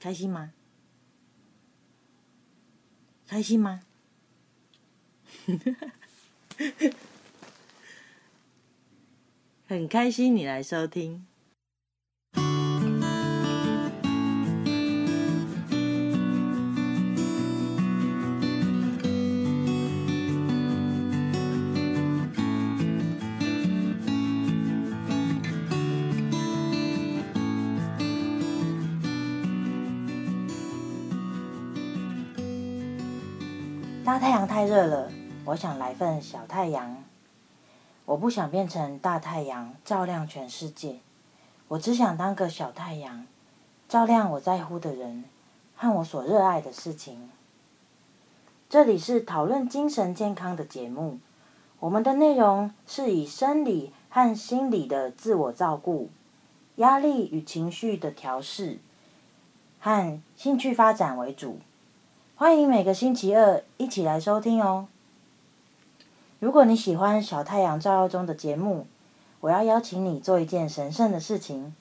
开心吗？开心吗？很开心你来收听。太阳太热了，我想来份小太阳。我不想变成大太阳，照亮全世界。我只想当个小太阳，照亮我在乎的人和我所热爱的事情。这里是讨论精神健康的节目，我们的内容是以生理和心理的自我照顾、压力与情绪的调试和兴趣发展为主。欢迎每个星期二一起来收听哦。如果你喜欢小太阳照耀中的节目，我要邀请你做一件神圣的事情，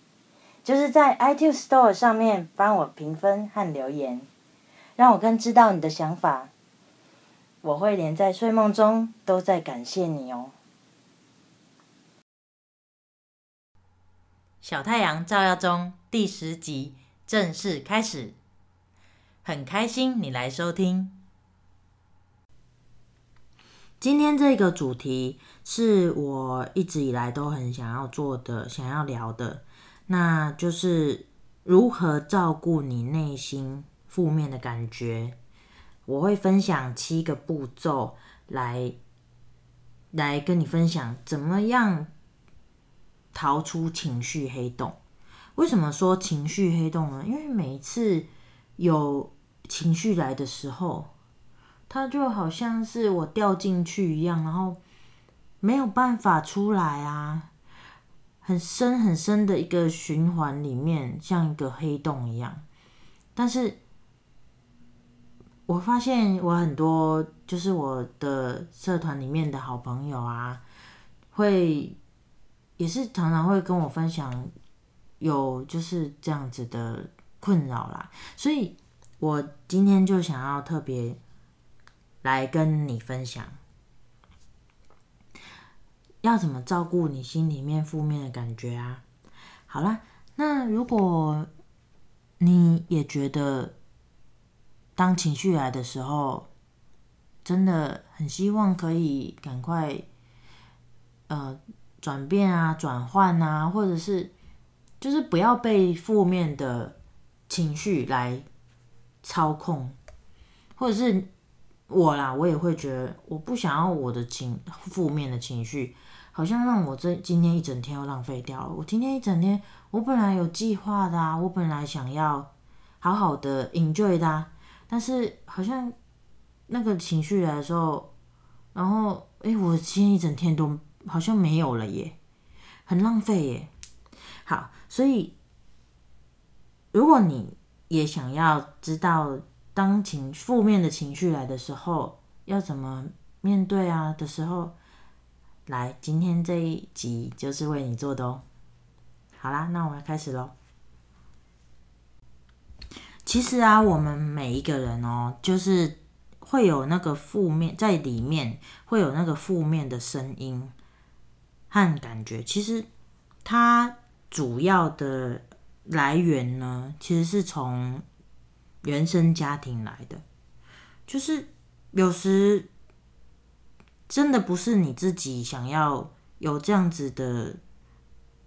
就是在 iTunes Store 上面帮我评分和留言，让我更知道你的想法。我会连在睡梦中都在感谢你哦。小太阳照耀中第十集正式开始。很开心你来收听。今天这个主题是我一直以来都很想要做的、想要聊的，那就是如何照顾你内心负面的感觉。我会分享七个步骤来来跟你分享，怎么样逃出情绪黑洞。为什么说情绪黑洞呢？因为每一次有情绪来的时候，它就好像是我掉进去一样，然后没有办法出来啊，很深很深的一个循环里面，像一个黑洞一样。但是，我发现我很多就是我的社团里面的好朋友啊，会也是常常会跟我分享有就是这样子的困扰啦，所以。我今天就想要特别来跟你分享，要怎么照顾你心里面负面的感觉啊？好啦，那如果你也觉得当情绪来的时候，真的很希望可以赶快呃转变啊、转换啊，或者是就是不要被负面的情绪来。操控，或者是我啦，我也会觉得我不想要我的情负面的情绪，好像让我这今天一整天又浪费掉了。我今天一整天，我本来有计划的啊，我本来想要好好的 enjoy 的，但是好像那个情绪来的时候，然后诶，我今天一整天都好像没有了耶，很浪费耶。好，所以如果你也想要知道，当情负面的情绪来的时候，要怎么面对啊的时候，来，今天这一集就是为你做的哦。好啦，那我们开始喽。其实啊，我们每一个人哦，就是会有那个负面在里面，会有那个负面的声音和感觉。其实它主要的。来源呢，其实是从原生家庭来的，就是有时真的不是你自己想要有这样子的，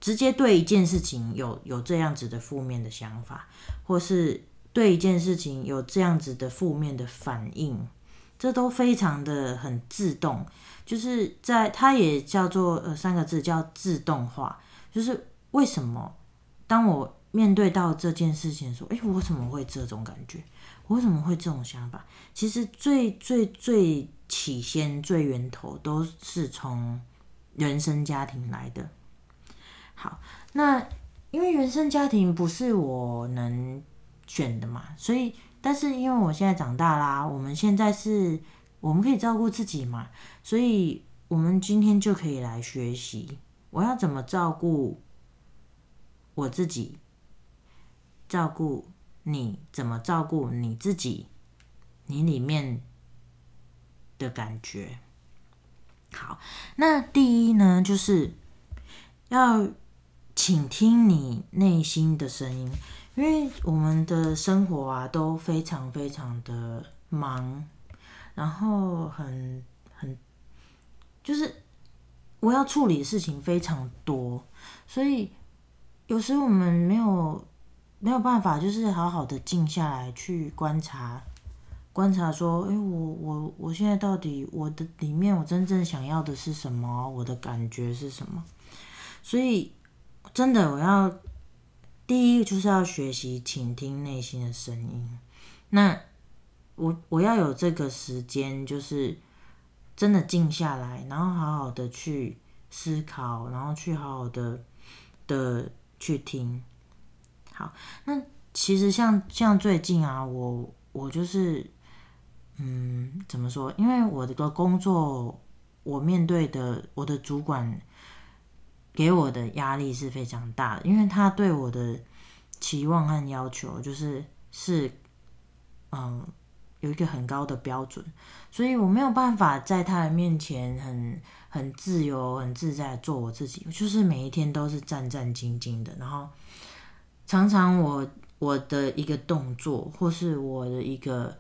直接对一件事情有有这样子的负面的想法，或是对一件事情有这样子的负面的反应，这都非常的很自动，就是在它也叫做呃三个字叫自动化，就是为什么当我面对到这件事情，说：“诶，我怎么会这种感觉？我怎么会这种想法？”其实最最最起先、最源头都是从原生家庭来的。好，那因为原生家庭不是我能选的嘛，所以，但是因为我现在长大啦，我们现在是我们可以照顾自己嘛，所以我们今天就可以来学习，我要怎么照顾我自己。照顾你怎么照顾你自己，你里面的感觉。好，那第一呢，就是要倾听你内心的声音，因为我们的生活啊都非常非常的忙，然后很很就是我要处理的事情非常多，所以有时我们没有没有办法，就是好好的静下来去观察。观察说，诶，我我我现在到底我的里面我真正想要的是什么？我的感觉是什么？所以，真的我要第一就是要学习倾听内心的声音。那我我要有这个时间，就是真的静下来，然后好好的去思考，然后去好好的的去听。好，那其实像像最近啊，我我就是。嗯，怎么说？因为我的工作，我面对的我的主管给我的压力是非常大的，因为他对我的期望和要求就是是嗯有一个很高的标准，所以我没有办法在他的面前很很自由、很自在做我自己，就是每一天都是战战兢兢的，然后常常我我的一个动作或是我的一个。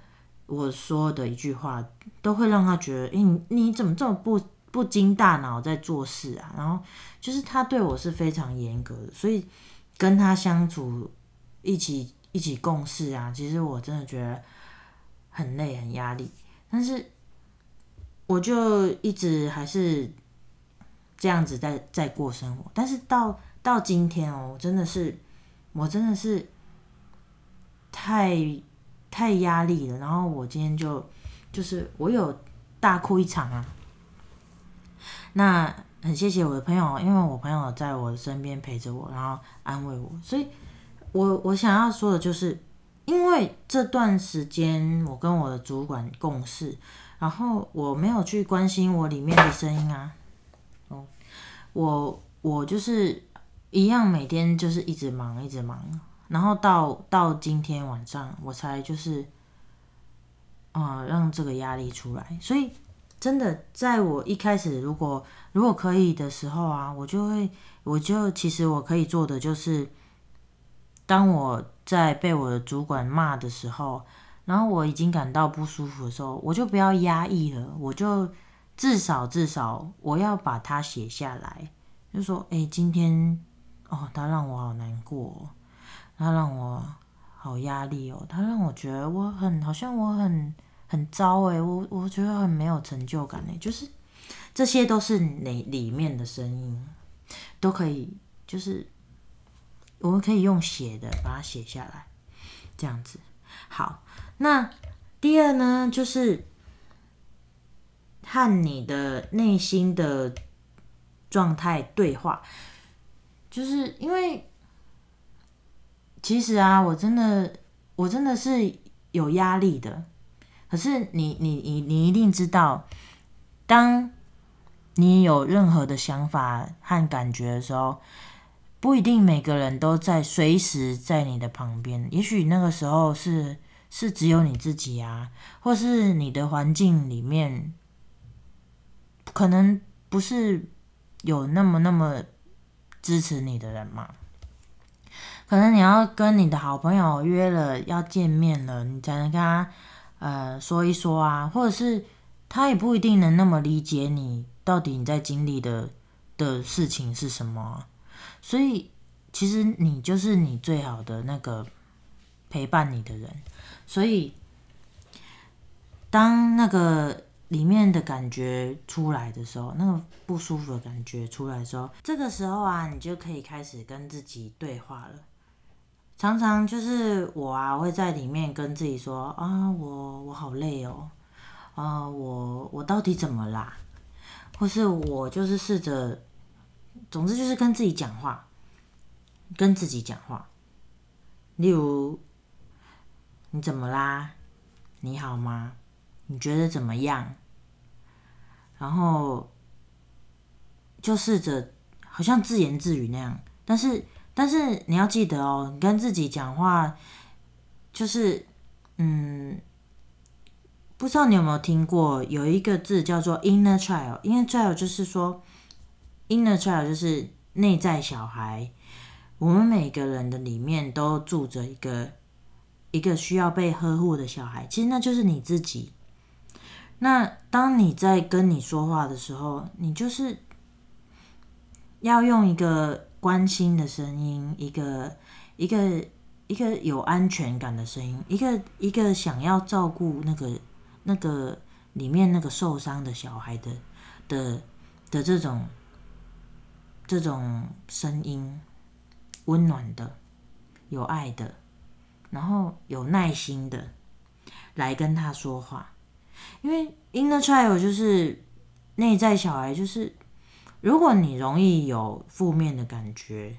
我说的一句话都会让他觉得，你你怎么这么不不经大脑在做事啊？然后就是他对我是非常严格的，所以跟他相处，一起一起共事啊，其实我真的觉得很累很压力。但是我就一直还是这样子在在过生活。但是到到今天哦，我真的是我真的是太。太压力了，然后我今天就就是我有大哭一场啊。那很谢谢我的朋友，因为我朋友在我身边陪着我，然后安慰我。所以我我想要说的就是，因为这段时间我跟我的主管共事，然后我没有去关心我里面的声音啊。哦，我我就是一样，每天就是一直忙，一直忙。然后到到今天晚上，我才就是，啊、让这个压力出来。所以真的，在我一开始如果如果可以的时候啊，我就会，我就其实我可以做的就是，当我在被我的主管骂的时候，然后我已经感到不舒服的时候，我就不要压抑了，我就至少至少我要把它写下来，就说，哎，今天哦，他让我好难过。他让我好压力哦，他让我觉得我很好像我很很糟诶，我我觉得很没有成就感诶，就是这些都是里里面的声音，都可以，就是我们可以用写的把它写下来，这样子。好，那第二呢，就是和你的内心的状态对话，就是因为。其实啊，我真的，我真的是有压力的。可是你，你，你，你一定知道，当你有任何的想法和感觉的时候，不一定每个人都在随时在你的旁边。也许那个时候是是只有你自己啊，或是你的环境里面，可能不是有那么那么支持你的人嘛。可能你要跟你的好朋友约了要见面了，你才能跟他呃说一说啊，或者是他也不一定能那么理解你到底你在经历的的事情是什么，所以其实你就是你最好的那个陪伴你的人，所以当那个里面的感觉出来的时候，那个不舒服的感觉出来的时候，这个时候啊，你就可以开始跟自己对话了。常常就是我啊，会在里面跟自己说啊，我我好累哦，啊，我我到底怎么啦？或是我就是试着，总之就是跟自己讲话，跟自己讲话。例如，你怎么啦？你好吗？你觉得怎么样？然后就试着好像自言自语那样，但是。但是你要记得哦，你跟自己讲话，就是，嗯，不知道你有没有听过，有一个字叫做 inner child。inner child 就是说，inner child 就是内在小孩。我们每个人的里面都住着一个一个需要被呵护的小孩，其实那就是你自己。那当你在跟你说话的时候，你就是要用一个关心的声音，一个一个一个有安全感的声音，一个一个想要照顾那个那个里面那个受伤的小孩的的的这种这种声音。温暖的、有爱的，然后有耐心的来跟他说话，因为 inner child 就是内在小孩，就是如果你容易有负面的感觉，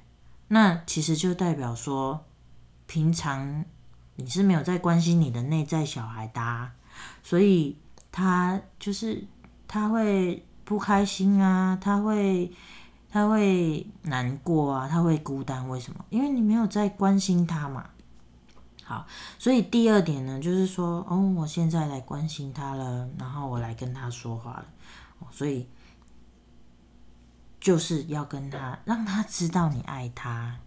那其实就代表说，平常你是没有在关心你的内在小孩的，所以他就是他会不开心啊，他会。他会难过啊，他会孤单，为什么？因为你没有在关心他嘛。所以第二点呢，就是说，哦，我现在来关心他了，然后我来跟他说话了，所以就是要跟他，让他知道你爱他。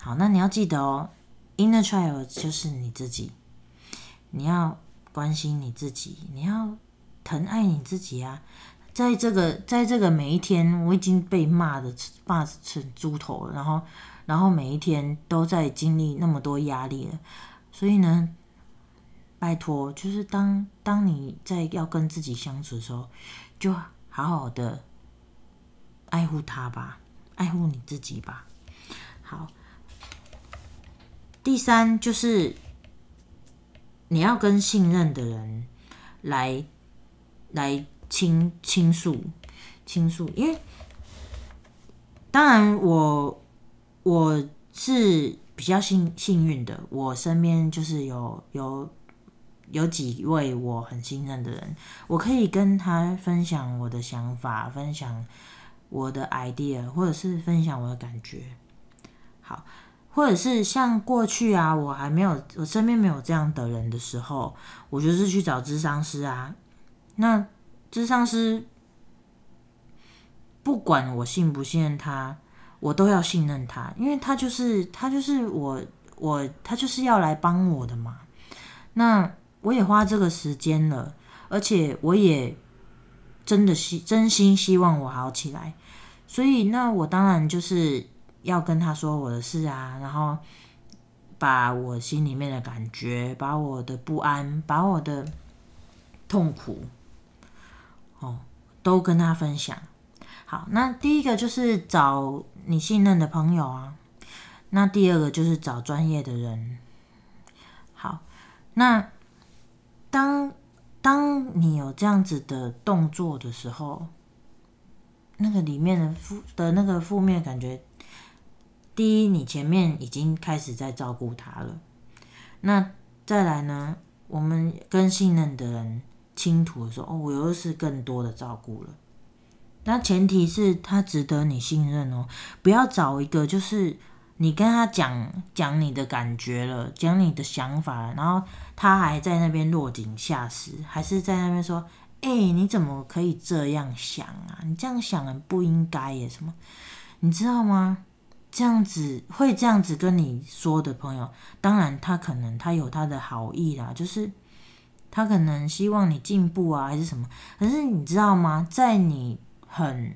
好，那你要记得哦，inner child 就是你自己，你要关心你自己，你要疼爱你自己啊。在这个，在这个每一天，我已经被骂的骂成猪头了，然后，然后每一天都在经历那么多压力了，所以呢，拜托，就是当当你在要跟自己相处的时候，就好好的爱护他吧，爱护你自己吧。好，第三就是你要跟信任的人来来。倾倾诉，倾诉，因为当然我我是比较幸幸运的，我身边就是有有有几位我很信任的人，我可以跟他分享我的想法，分享我的 idea，或者是分享我的感觉。好，或者是像过去啊，我还没有我身边没有这样的人的时候，我就是去找咨商师啊，那。咨商师，不管我信不信他，我都要信任他，因为他就是他就是我我他就是要来帮我的嘛。那我也花这个时间了，而且我也真的希真心希望我好起来，所以那我当然就是要跟他说我的事啊，然后把我心里面的感觉，把我的不安，把我的痛苦。哦，都跟他分享。好，那第一个就是找你信任的朋友啊。那第二个就是找专业的人。好，那当当你有这样子的动作的时候，那个里面的负的那个负面感觉，第一，你前面已经开始在照顾他了。那再来呢，我们跟信任的人。倾吐的时候，哦，我又是更多的照顾了。那前提是他值得你信任哦，不要找一个就是你跟他讲讲你的感觉了，讲你的想法了，然后他还在那边落井下石，还是在那边说：“哎、你怎么可以这样想啊？你这样想很不应该耶，什么？你知道吗？这样子会这样子跟你说的朋友，当然他可能他有他的好意啦，就是。”他可能希望你进步啊，还是什么？可是你知道吗？在你很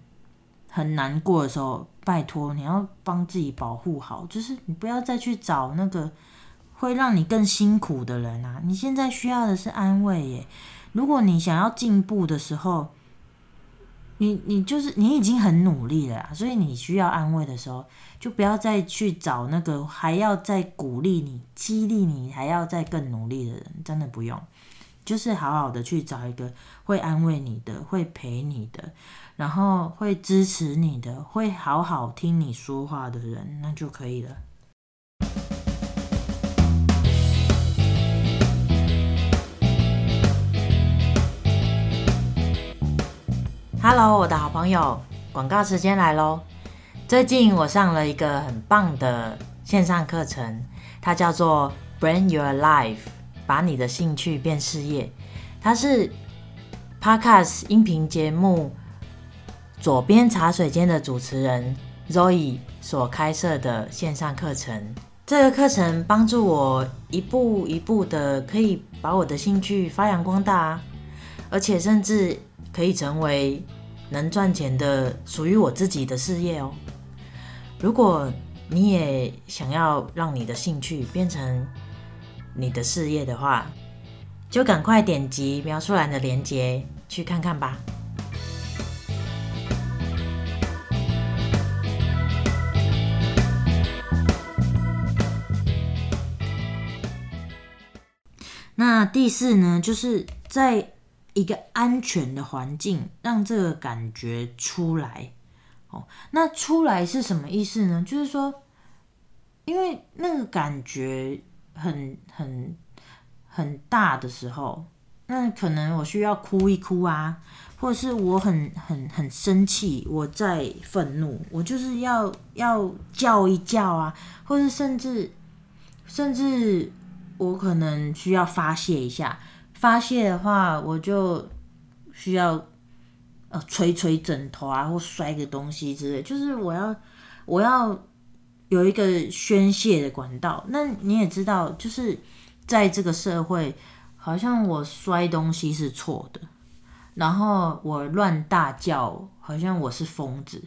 很难过的时候，拜托你要帮自己保护好，就是你不要再去找那个会让你更辛苦的人啊！你现在需要的是安慰耶。如果你想要进步的时候，你你就是你已经很努力了，所以你需要安慰的时候，就不要再去找那个还要再鼓励你、激励你、还要再更努力的人，真的不用。就是好好的去找一个会安慰你的、会陪你的，然后会支持你的、会好好听你说话的人，那就可以了。Hello，我的好朋友，广告时间来喽！最近我上了一个很棒的线上课程。它叫做 Brand Your Life，把你的兴趣变事业。它是 Podcast 音频节目左边茶水间的主持人 Zoe 所开设的线上课程。这个课程帮助我一步一步的可以把我的兴趣发扬光大，而且甚至可以成为能赚钱的属于我自己的事业哦。如果你也想要让你的兴趣变成你的事业的话，就赶快点击描述栏的链接去看看吧。那第四呢，就是在一个安全的环境，让这个感觉出来。哦，那出来是什么意思呢？就是说，因为那个感觉很很很大的时候，那可能我需要哭一哭啊，或者是我很很很生气，我在愤怒，我就是要要叫一叫啊，或者甚至甚至我可能需要发泄一下，发泄的话，我就需要。呃，捶捶枕头啊，或摔个东西之类，就是我要，我要有一个宣泄的管道。那你也知道，就是在这个社会，好像我摔东西是错的，然后我乱大叫，好像我是疯子，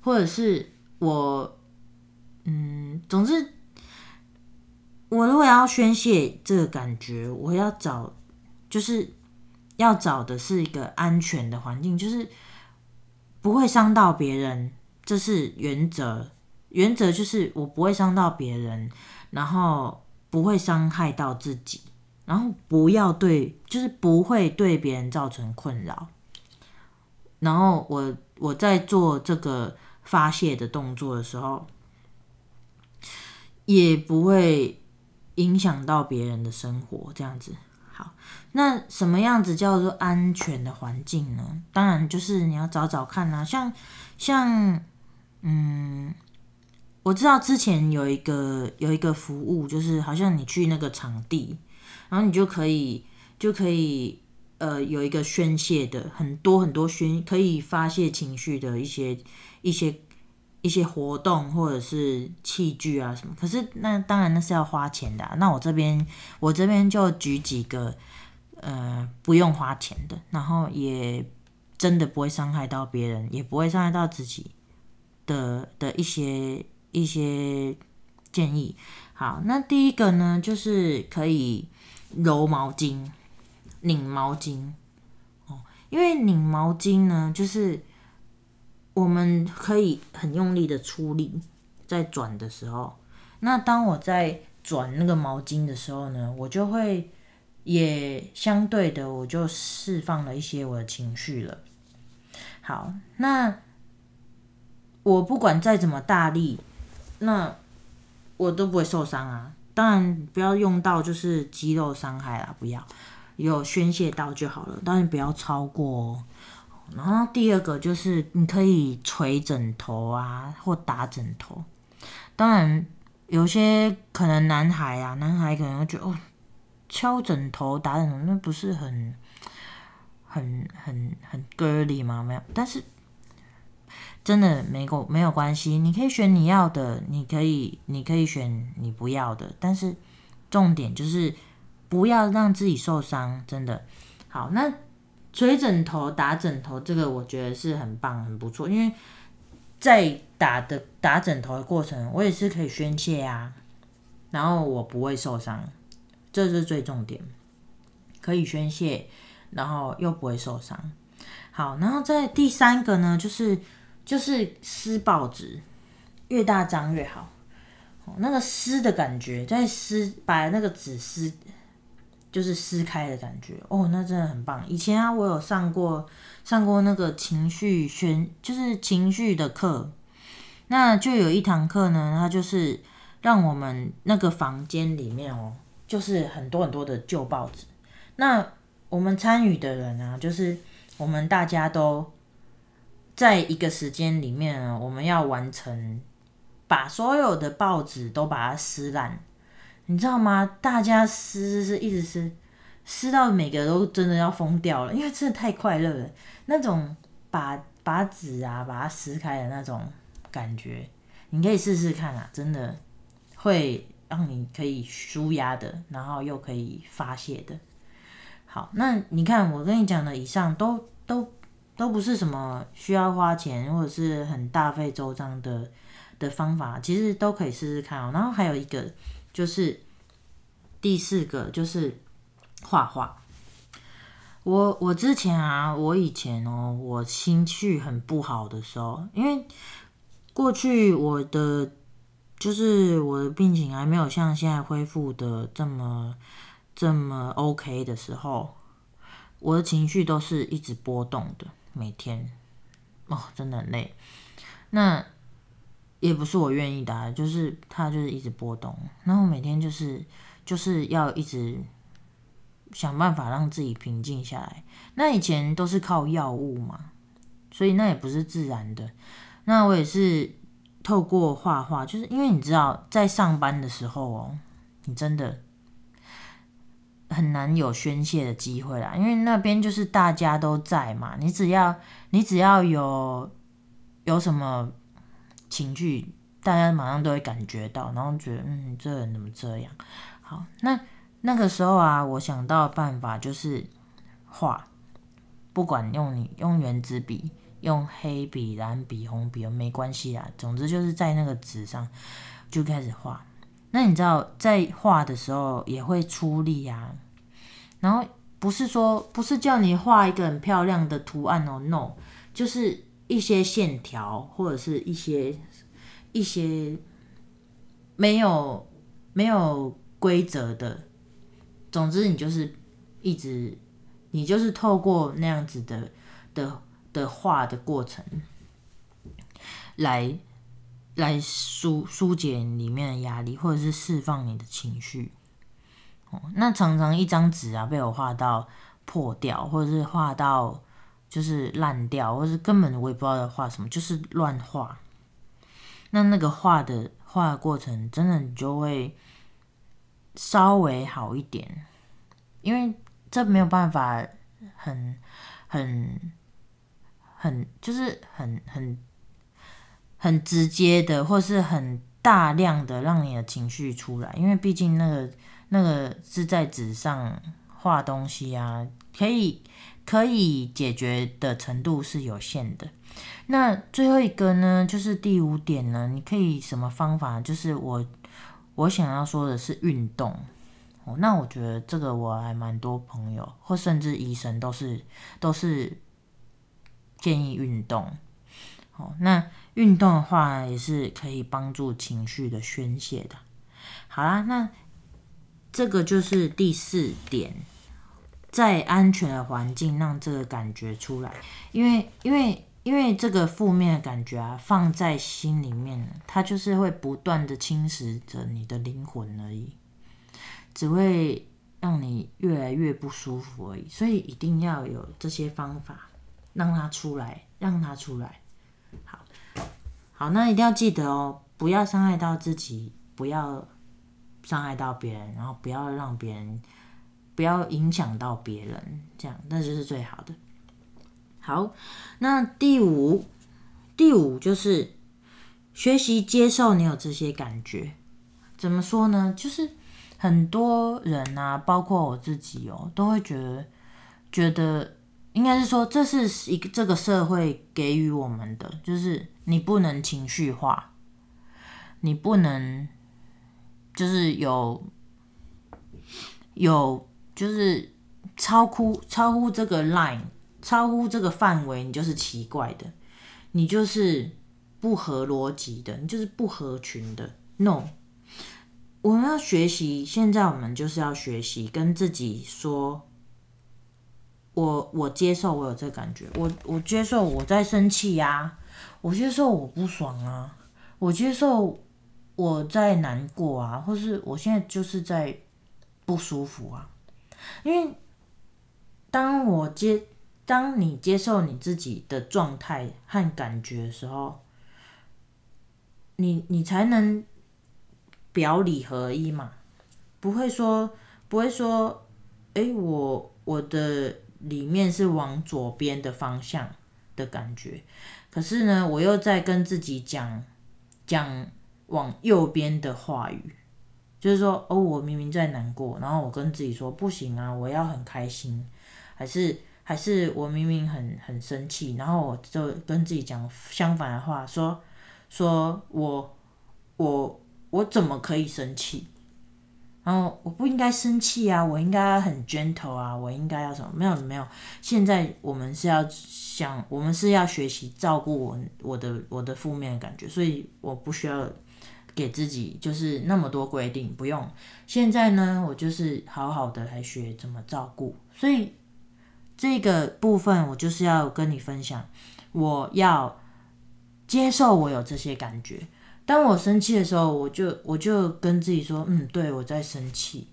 或者是我，嗯，总之，我如果要宣泄这个感觉，我要找，就是。要找的是一个安全的环境，就是不会伤到别人，这是原则。原则就是我不会伤到别人，然后不会伤害到自己，然后不要对，就是不会对别人造成困扰。然后我我在做这个发泄的动作的时候，也不会影响到别人的生活，这样子。好，那什么样子叫做安全的环境呢？当然就是你要找找看啊，像像嗯，我知道之前有一个有一个服务，就是好像你去那个场地，然后你就可以就可以呃有一个宣泄的很多很多宣可以发泄情绪的一些一些。一些活动或者是器具啊什么，可是那当然那是要花钱的啊。那我这边我这边就举几个，呃，不用花钱的，然后也真的不会伤害到别人，也不会伤害到自己的的一些一些建议。好，那第一个呢，就是可以揉毛巾、拧毛巾哦，因为拧毛巾呢，就是。我们可以很用力的出力，在转的时候，那当我在转那个毛巾的时候呢，我就会也相对的，我就释放了一些我的情绪了。好，那我不管再怎么大力，那我都不会受伤啊。当然不要用到就是肌肉伤害啦，不要有宣泄到就好了，当然不要超过哦。然后第二个就是你可以捶枕头啊，或打枕头。当然，有些可能男孩啊，男孩可能会觉得哦，敲枕头、打枕头，那不是很、很、很、很 girly 吗？没有，但是真的没够没有关系，你可以选你要的，你可以你可以选你不要的，但是重点就是不要让自己受伤，真的。好，那。捶枕头、打枕头，这个我觉得是很棒、很不错。因为在打的打枕头的过程，我也是可以宣泄啊，然后我不会受伤，这是最重点。可以宣泄，然后又不会受伤。好，然后在第三个呢，就是就是撕报纸，越大张越好。那个撕的感觉，在撕把那个纸撕。就是撕开的感觉哦，那真的很棒。以前啊，我有上过上过那个情绪宣，就是情绪的课。那就有一堂课呢，它就是让我们那个房间里面哦，就是很多很多的旧报纸。那我们参与的人啊，就是我们大家都在一个时间里面，我们要完成把所有的报纸都把它撕烂。你知道吗？大家撕撕一直撕，撕到每个都真的要疯掉了，因为真的太快乐了。那种把把纸啊把它撕开的那种感觉，你可以试试看啊，真的会让你可以舒压的，然后又可以发泄的。好，那你看我跟你讲的以上都都都不是什么需要花钱或者是很大费周章的的方法，其实都可以试试看哦。然后还有一个就是第四个就是画画。我我之前啊，我以前哦，我情绪很不好的时候，因为过去我的就是我的病情还没有像现在恢复的这么。这么 OK 的时候，我的情绪都是一直波动的，每天哦，真的很累。那也不是我愿意的，就是它就是一直波动，然后每天就是就是要一直想办法让自己平静下来。那以前都是靠药物嘛，所以那也不是自然的。那我也是透过画画，就是因为你知道，在上班的时候哦，你真的。很难有宣泄的机会啦，因为那边就是大家都在嘛。你只要你只要有有什么情绪，大家马上都会感觉到，然后觉得嗯，这人怎么这样？好，那那个时候啊，我想到的办法就是画，不管用你用原子笔、用黑笔、蓝笔、红笔，没关系啦。总之就是在那个纸上就开始画。那你知道，在画的时候也会出力啊，然后不是说不是叫你画一个很漂亮的图案哦，no，就是一些线条或者是一些一些没有没有规则的，总之你就是一直你就是透过那样子的的的画的过程来。来疏疏解里面的压力，或者是释放你的情绪。哦，那常常一张纸啊被我画到破掉，或者是画到就是烂掉，或是根本我也不知道要画什么，就是乱画。那那个画的画的过程，真的你就会稍微好一点，因为这没有办法很很很就是很很。很直接的，或是很大量的让你的情绪出来，因为毕竟那个那个是在纸上画东西啊，可以可以解决的程度是有限的。那最后一个呢，就是第五点呢，你可以什么方法？就是我我想要说的是运动。哦，那我觉得这个我还蛮多朋友或甚至医生都是都是建议运动。哦，那。运动的话也是可以帮助情绪的宣泄的。好啦，那这个就是第四点，在安全的环境让这个感觉出来，因为因为因为这个负面的感觉啊，放在心里面，它就是会不断的侵蚀着你的灵魂而已，只会让你越来越不舒服而已。所以一定要有这些方法，让它出来，让它出来。好。好，那一定要记得哦，不要伤害到自己，不要伤害到别人，然后不要让别人，不要影响到别人，这样那就是最好的。好，那第五，第五就是学习接受你有这些感觉。怎么说呢？就是很多人啊，包括我自己哦，都会觉得，觉得应该是说，这是一个这个社会给予我们的，就是。你不能情绪化，你不能就是有有就是超乎超乎这个 line，超乎这个范围，你就是奇怪的，你就是不合逻辑的，你就是不合群的。No，我们要学习，现在我们就是要学习跟自己说，我我接受我有这感觉，我我接受我在生气呀。我接受我不爽啊，我接受我在难过啊，或是我现在就是在不舒服啊。因为当我接，当你接受你自己的状态和感觉的时候，你你才能表里合一嘛。不会说不会说，哎，我我的里面是往左边的方向的感觉，可是呢，我又在跟自己讲讲往右边的话语，就是说，哦，我明明在难过，然后我跟自己说不行啊，我要很开心，还是还是我明明很很生气，然后我就跟自己讲相反的话，说说我我我怎么可以生气？然后我不应该生气啊，我应该很 gentle 啊，我应该要什么？没有没有，现在我们是要想，我们是要学习照顾我我的我的负面的感觉，所以我不需要给自己就是那么多规定，不用。现在呢，我就是好好的来学怎么照顾，所以这个部分我就是要跟你分享，我要接受我有这些感觉。当我生气的时候，我就我就跟自己说，嗯，对，我在生气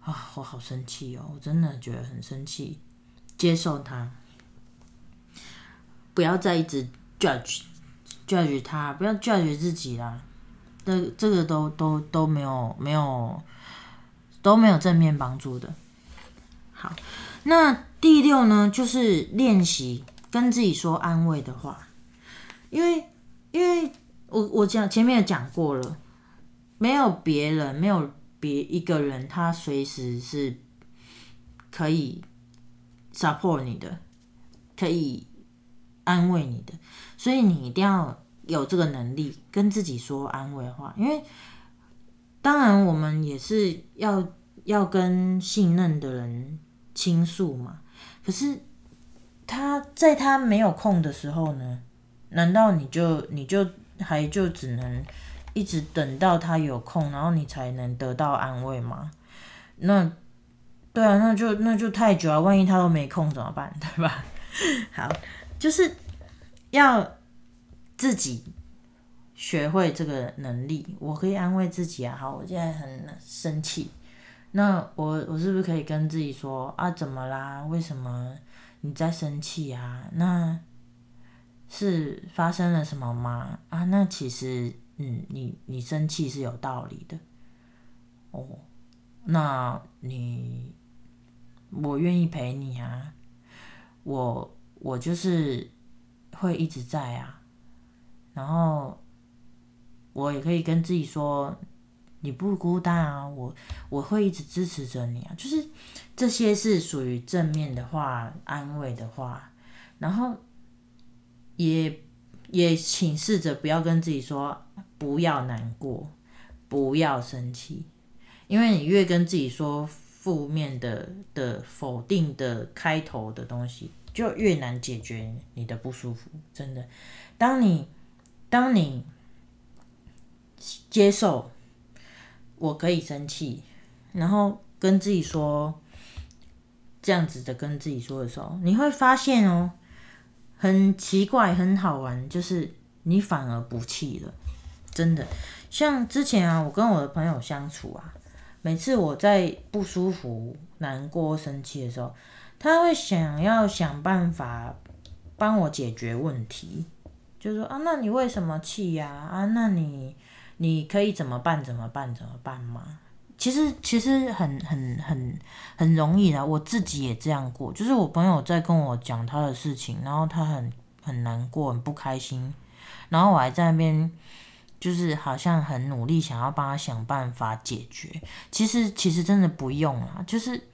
啊，我好生气哦，我真的觉得很生气，接受它，不要再一直 judge judge 他，不要 judge 自己啦，这这个都都都没有没有都没有正面帮助的。好，那第六呢，就是练习跟自己说安慰的话，因为因为。我我讲前面也讲过了，没有别人，没有别一个人，他随时是可以 support 你的，可以安慰你的，所以你一定要有这个能力跟自己说安慰话。因为当然我们也是要要跟信任的人倾诉嘛，可是他在他没有空的时候呢，难道你就你就？还就只能一直等到他有空，然后你才能得到安慰吗？那对啊，那就那就太久了。万一他都没空怎么办？对吧？好，就是要自己学会这个能力。我可以安慰自己啊。好，我现在很生气，那我我是不是可以跟自己说啊？怎么啦？为什么你在生气啊？那。是发生了什么吗？啊，那其实，嗯，你你生气是有道理的，哦，那你，我愿意陪你啊，我我就是会一直在啊，然后我也可以跟自己说，你不孤单啊，我我会一直支持着你啊，就是这些是属于正面的话，安慰的话，然后。也也请试着不要跟自己说不要难过，不要生气，因为你越跟自己说负面的的否定的开头的东西，就越难解决你的不舒服。真的，当你当你接受我可以生气，然后跟自己说这样子的跟自己说的时候，你会发现哦。很奇怪，很好玩，就是你反而不气了，真的。像之前啊，我跟我的朋友相处啊，每次我在不舒服、难过、生气的时候，他会想要想办法帮我解决问题，就说啊，那你为什么气呀？啊，那你你可以怎么办？怎么办？怎么办吗？其实其实很很很很容易的，我自己也这样过。就是我朋友在跟我讲他的事情，然后他很很难过，很不开心，然后我还在那边，就是好像很努力想要帮他想办法解决。其实其实真的不用啦，就是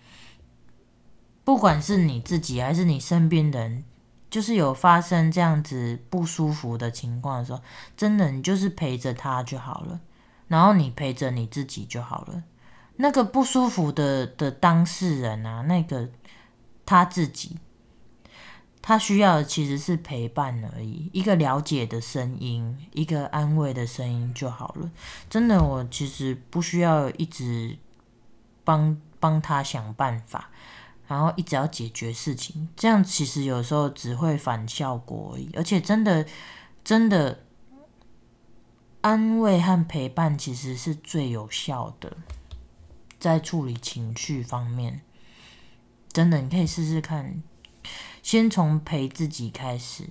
不管是你自己还是你身边的人，就是有发生这样子不舒服的情况的时候，真的你就是陪着他就好了，然后你陪着你自己就好了。那个不舒服的的当事人啊，那个他自己，他需要的其实是陪伴而已，一个了解的声音，一个安慰的声音就好了。真的，我其实不需要一直帮帮他想办法，然后一直要解决事情，这样其实有时候只会反效果而已。而且，真的，真的安慰和陪伴其实是最有效的。在处理情绪方面，真的你可以试试看，先从陪自己开始，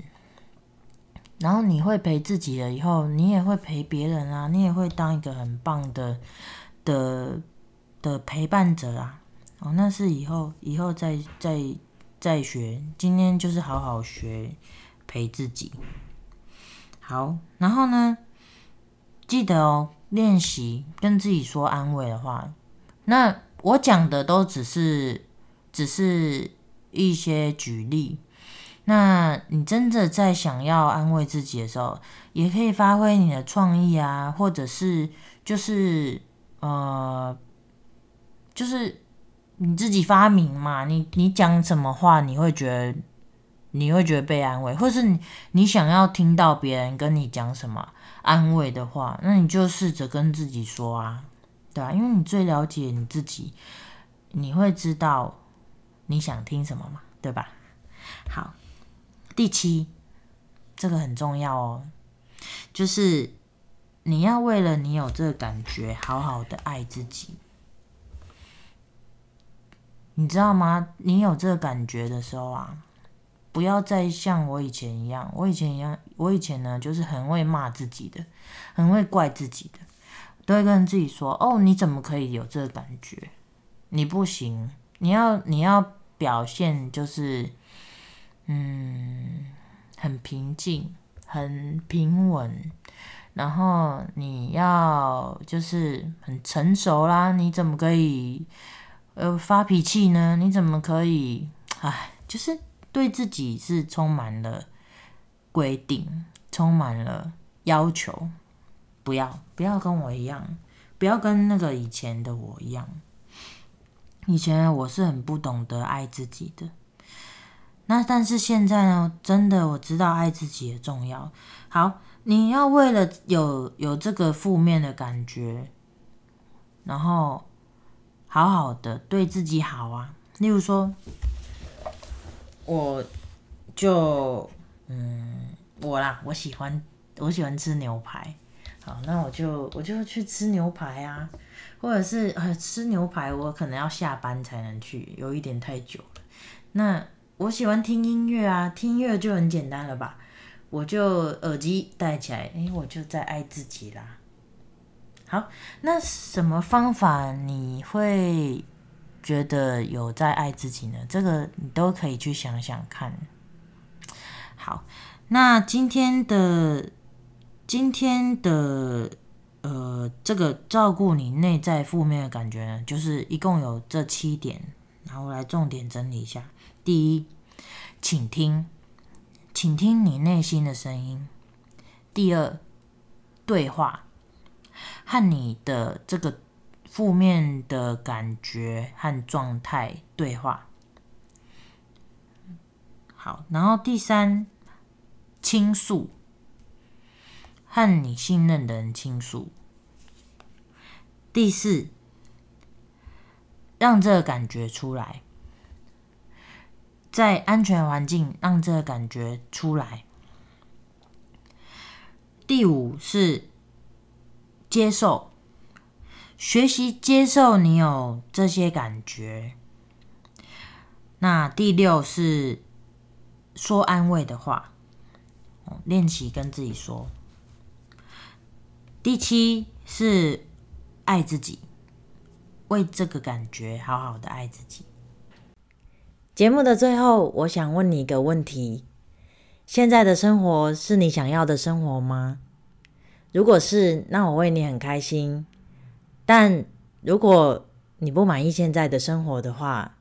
然后你会陪自己了以后，你也会陪别人啊，你也会当一个很棒的的的陪伴者啊。哦，那是以后以后再再再学，今天就是好好学陪自己。好，然后呢，记得哦，练习跟自己说安慰的话。那我讲的都只是只是一些举例。那你真的在想要安慰自己的时候，也可以发挥你的创意啊，或者是就是呃，就是。你自己发明嘛？你你讲什么话，你会觉得你会觉得被安慰，或是你你想要听到别人跟你讲什么安慰的话，那你就试着跟自己说啊，对啊，因为你最了解你自己，你会知道你想听什么嘛，对吧？好，第七，这个很重要哦，就是你要为了你有这个感觉，好好的爱自己。你知道吗？你有这个感觉的时候啊，不要再像我以前一样。我以前一样，我以前呢，就是很会骂自己的，很会怪自己的，都会跟自己说：“哦，你怎么可以有这个感觉？你不行！你要你要表现就是，嗯，很平静，很平稳，然后你要就是很成熟啦。你怎么可以？”呃，发脾气呢？你怎么可以？哎，就是对自己是充满了规定，充满了要求。不要，不要跟我一样，不要跟那个以前的我一样。以前我是很不懂得爱自己的。那但是现在呢？真的我知道爱自己的重要。好，你要为了有有这个负面的感觉，然后。好好的对自己好啊，例如说，我就嗯，我啦，我喜欢我喜欢吃牛排，好，那我就我就去吃牛排啊，或者是呃吃牛排，我可能要下班才能去，有一点太久了。那我喜欢听音乐啊，听音乐就很简单了吧，我就耳机戴起来，诶，我就在爱自己啦。好，那什么方法你会觉得有在爱自己呢？这个你都可以去想想看。好，那今天的今天的呃，这个照顾你内在负面的感觉呢，就是一共有这七点，然后我来重点整理一下。第一，倾听，倾听你内心的声音。第二，对话。和你的这个负面的感觉和状态对话。好，然后第三，倾诉，和你信任的人倾诉。第四，让这个感觉出来，在安全环境让这个感觉出来。第五是。接受，学习接受你有这些感觉。那第六是说安慰的话，练习跟自己说。第七是爱自己，为这个感觉好好的爱自己。节目的最后，我想问你一个问题：现在的生活是你想要的生活吗？如果是，那我为你很开心。但如果你不满意现在的生活的话，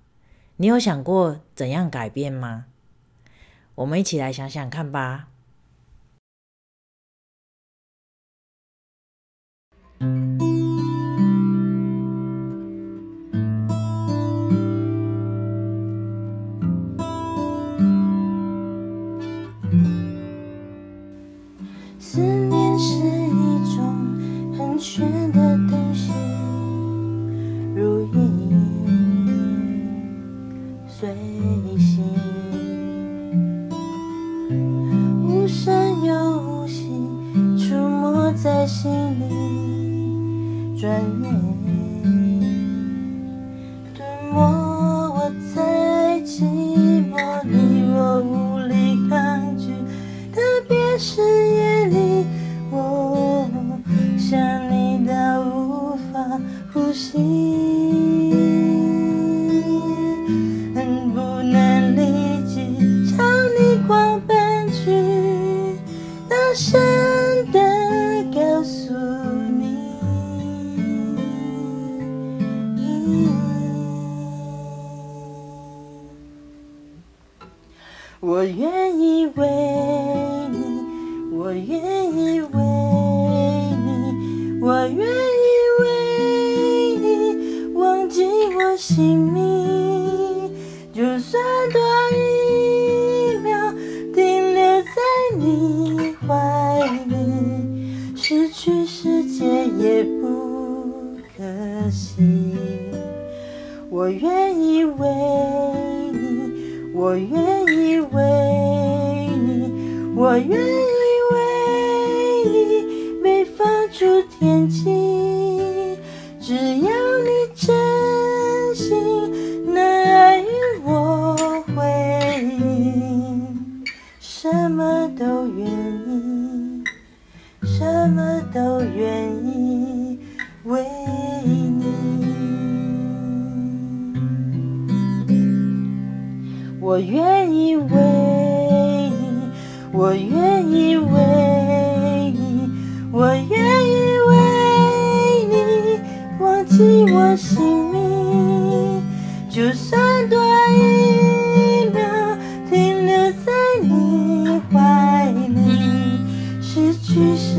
你有想过怎样改变吗？我们一起来想想看吧。Thank you. 姓名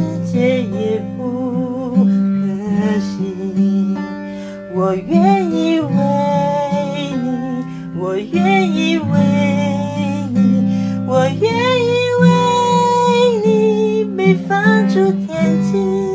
世界也不可惜。我愿意为你我愿意为你我愿意为你被放逐天际。